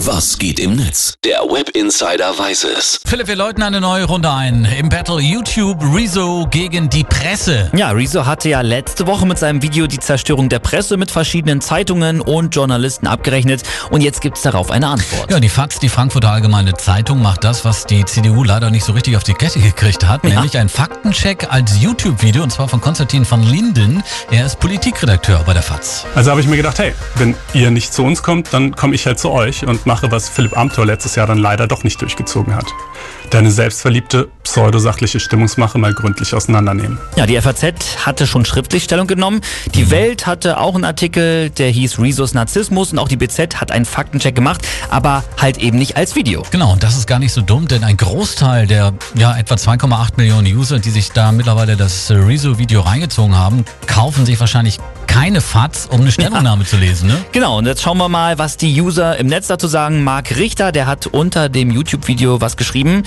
Was geht im Netz? Der Web Insider weiß es. Philipp, wir läuten eine neue Runde ein. Im Battle YouTube Rezo gegen die Presse. Ja, Rezo hatte ja letzte Woche mit seinem Video die Zerstörung der Presse mit verschiedenen Zeitungen und Journalisten abgerechnet und jetzt gibt's darauf eine Antwort. Ja, die FAZ, die Frankfurter Allgemeine Zeitung, macht das, was die CDU leider nicht so richtig auf die Kette gekriegt hat, Ja. nämlich ein Faktencheck als YouTube-Video und zwar von Konstantin van Linden. Er ist Politikredakteur bei der FAZ. Also habe ich mir gedacht, hey, wenn ihr nicht zu uns kommt, dann komme ich halt zu euch und mache, was Philipp Amthor letztes Jahr dann leider doch nicht durchgezogen hat. Deine selbstverliebte, pseudosachliche Stimmungsmache mal gründlich auseinandernehmen. Ja, die FAZ hatte schon schriftlich Stellung genommen. Die Welt hatte auch einen Artikel, der hieß Rezos Narzissmus und auch die BZ hat einen Faktencheck gemacht, aber halt eben nicht als Video. Genau, und das ist gar nicht so dumm, denn ein Großteil der ja, etwa 2,8 Millionen User, die sich da mittlerweile das Rezo-Video reingezogen haben, kaufen sich wahrscheinlich keine FAZ, um eine Stellungnahme zu lesen. Ne? Genau, und jetzt schauen wir mal, was die User im Netz dazu sagen. Marc Richter, der hat unter dem YouTube-Video was geschrieben.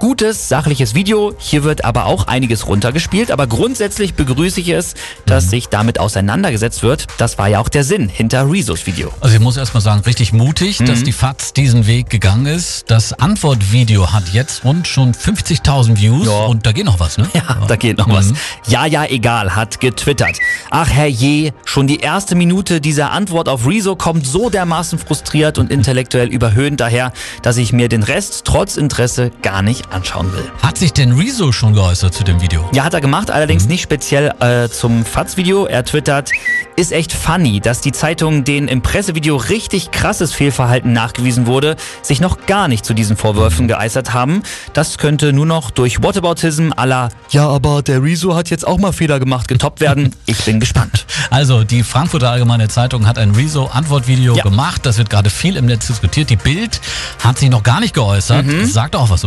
Gutes, sachliches Video. Hier wird aber auch einiges runtergespielt. Aber grundsätzlich begrüße ich es, dass sich damit auseinandergesetzt wird. Das war ja auch der Sinn hinter Rezos Video. Also ich muss erstmal sagen, richtig mutig, dass die FAZ diesen Weg gegangen ist. Das Antwortvideo hat jetzt rund schon 50.000 Views Ja. und da geht noch was, ne? Ja, da geht noch was. Ja, ja, egal, hat getwittert. Ach herrje, schon die erste Minute dieser Antwort auf Rezo kommt so dermaßen frustriert und intellektuell überhöhnt daher, dass ich mir den Rest trotz Interesse gar nicht anschauen will. Hat sich denn Rezo schon geäußert zu dem Video? Ja, hat er gemacht, allerdings nicht speziell äh, zum FATS-Video. Er twittert, ist echt funny, dass die Zeitung, denen im Pressevideo richtig krasses Fehlverhalten nachgewiesen wurde, sich noch gar nicht zu diesen Vorwürfen geäußert haben. Das könnte nur noch durch Whataboutism la Ja, aber der Rezo hat jetzt auch mal Fehler gemacht getoppt werden. Ich bin gespannt. Also die Frankfurter Allgemeine Zeitung hat ein Rezo-Antwortvideo Ja. gemacht. Das wird gerade viel im Netz diskutiert. Die Bild hat sich noch gar nicht geäußert. Sagt auch was.